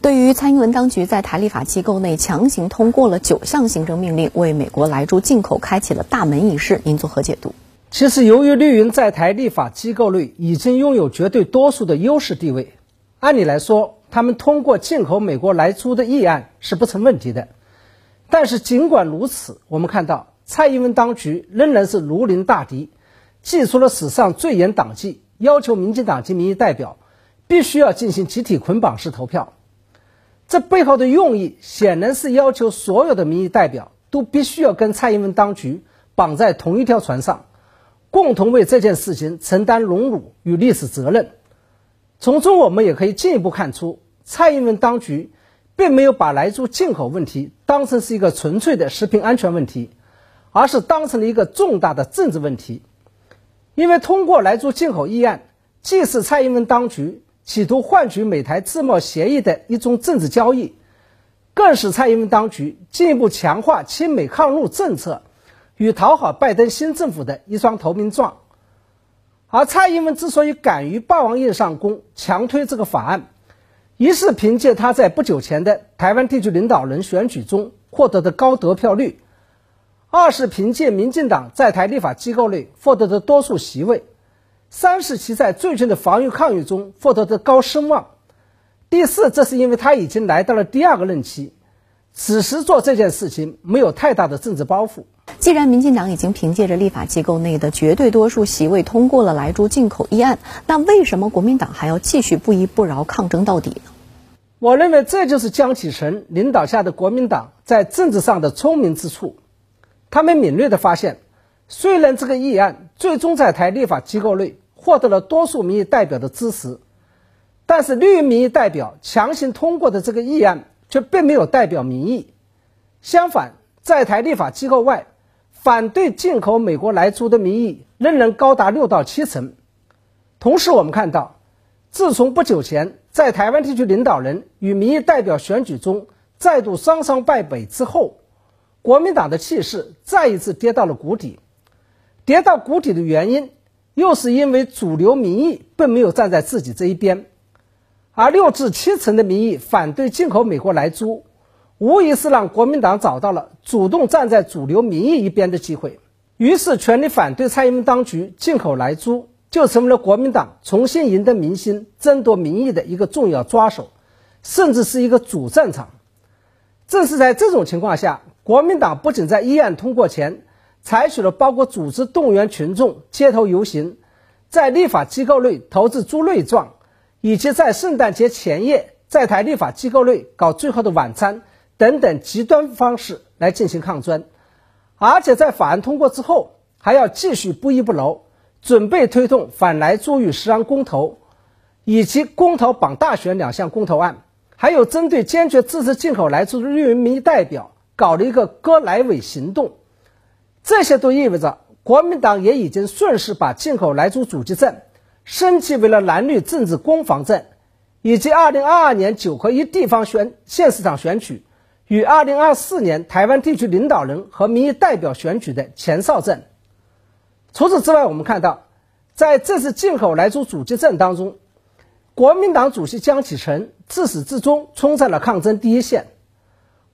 对于蔡英文当局在台立法机构内强行通过了九项行政命令，为美国莱猪进口开启了大门一事，您作何解读？其实，由于绿营在台立法机构内已经拥有绝对多数的优势地位，按理来说，他们通过进口美国莱猪的议案是不成问题的。但是，尽管如此，我们看到蔡英文当局仍然是如临大敌，祭出了史上最严党纪，要求民进党及民意代表必须要进行集体捆绑式投票。这背后的用意显然是要求所有的民意代表都必须要跟蔡英文当局绑在同一条船上，共同为这件事情承担荣辱与历史责任。从中我们也可以进一步看出，蔡英文当局并没有把来猪进口问题当成是一个纯粹的食品安全问题，而是当成了一个重大的政治问题。因为通过来猪进口议案，既是蔡英文当局。企图换取美台自贸协议的一种政治交易，更是蔡英文当局进一步强化亲美抗陆政策与讨好拜登新政府的一双投名状。而蔡英文之所以敢于霸王硬上弓，强推这个法案，一是凭借他在不久前的台湾地区领导人选举中获得的高得票率，二是凭借民进党在台立法机构内获得的多数席位。三是其在最近的防御抗疫中获得的高声望，第四，这是因为他已经来到了第二个任期，此时做这件事情没有太大的政治包袱。既然民进党已经凭借着立法机构内的绝对多数席位通过了莱猪进口议案，那为什么国民党还要继续不依不饶抗争到底呢？我认为这就是江启臣领导下的国民党在政治上的聪明之处，他们敏锐地发现。虽然这个议案最终在台立法机构内获得了多数民意代表的支持，但是绿营民意代表强行通过的这个议案却并没有代表民意。相反，在台立法机构外，反对进口美国来猪的民意仍然高达六到七成。同时，我们看到，自从不久前在台湾地区领导人与民意代表选举中再度双双败北之后，国民党的气势再一次跌到了谷底。跌到谷底的原因，又是因为主流民意并没有站在自己这一边，而六至七成的民意反对进口美国来猪，无疑是让国民党找到了主动站在主流民意一边的机会。于是，全力反对蔡英文当局进口来猪，就成为了国民党重新赢得民心、争夺民意的一个重要抓手，甚至是一个主战场。正是在这种情况下，国民党不仅在议案通过前。采取了包括组织动员群众街头游行，在立法机构内投掷猪内脏，以及在圣诞节前夜在台立法机构内搞最后的晚餐等等极端方式来进行抗争，而且在法案通过之后，还要继续不依不饶，准备推动反来猪与食安公投，以及公投绑大选两项公投案，还有针对坚决支持进口来猪的绿营民意代表搞了一个割来委行动。这些都意味着，国民党也已经顺势把进口来猪阻击证升级为了蓝绿政治攻防证，以及2022年九合一地方选县市长选举与2024年台湾地区领导人和民意代表选举的前哨战。除此之外，我们看到，在这次进口来猪阻击证当中，国民党主席江启臣自始至终冲在了抗争第一线。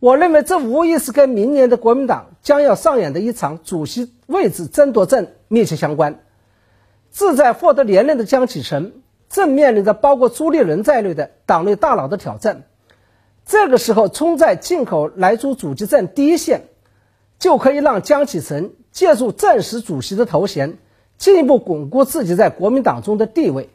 我认为这无疑是跟明年的国民党将要上演的一场主席位置争夺战密切相关。志在获得连任的江启臣正面临着包括朱立伦在内的党内大佬的挑战。这个时候冲在进口来猪阻击战第一线，就可以让江启臣借助正式主席的头衔，进一步巩固自己在国民党中的地位。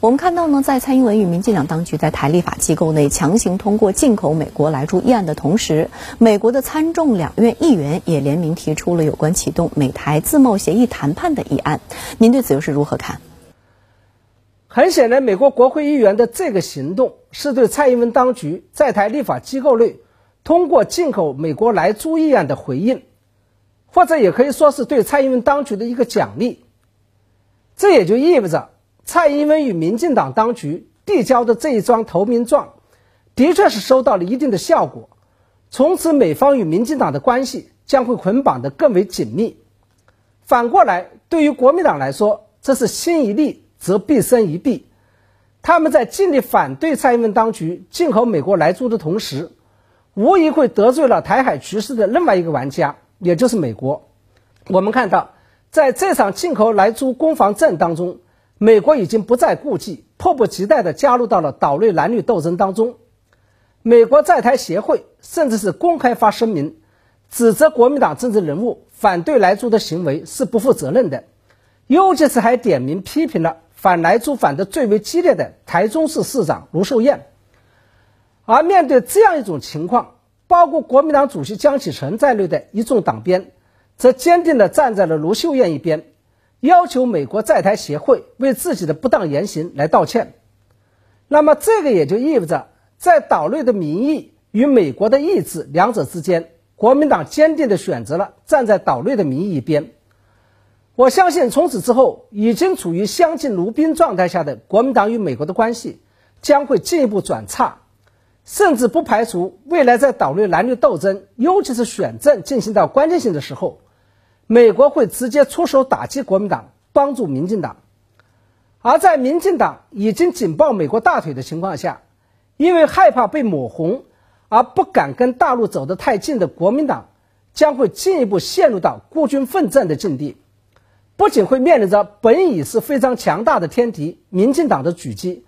我们看到呢，在蔡英文与民进党当局在台立法机构内强行通过进口美国来猪议案的同时，美国的参众两院议员也联名提出了有关启动美台自贸协议谈判的议案。您对此又是如何看？很显然，美国国会议员的这个行动是对蔡英文当局在台立法机构内通过进口美国来猪议案的回应，或者也可以说是对蔡英文当局的一个奖励。这也就意味着。蔡英文与民进党当局递交的这一张投名状，的确是收到了一定的效果。从此，美方与民进党的关系将会捆绑得更为紧密。反过来，对于国民党来说，这是心一利则必生一弊。他们在尽力反对蔡英文当局进口美国来猪的同时，无疑会得罪了台海局势的另外一个玩家，也就是美国。我们看到，在这场进口来猪攻防战当中，美国已经不再顾忌，迫不及待地加入到了岛内蓝绿斗争当中。美国在台协会甚至是公开发声明，指责国民党政治人物反对来猪的行为是不负责任的，尤其是还点名批评了。反来猪反的最为激烈的台中市市长卢秀燕，而面对这样一种情况，包括国民党主席江启臣在内的一众党鞭，则坚定地站在了卢秀燕一边，要求美国在台协会为自己的不当言行来道歉。那么，这个也就意味着，在岛内的民意与美国的意志两者之间，国民党坚定地选择了站在岛内的民意一边。我相信，从此之后，已经处于相敬如宾状态下的国民党与美国的关系将会进一步转差，甚至不排除未来在岛内蓝绿斗争，尤其是选政进行到关键性的时候，美国会直接出手打击国民党，帮助民进党。而在民进党已经紧抱美国大腿的情况下，因为害怕被抹红而不敢跟大陆走得太近的国民党，将会进一步陷入到孤军奋战的境地。不仅会面临着本已是非常强大的天敌民进党的狙击，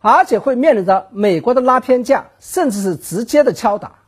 而且会面临着美国的拉偏架，甚至是直接的敲打。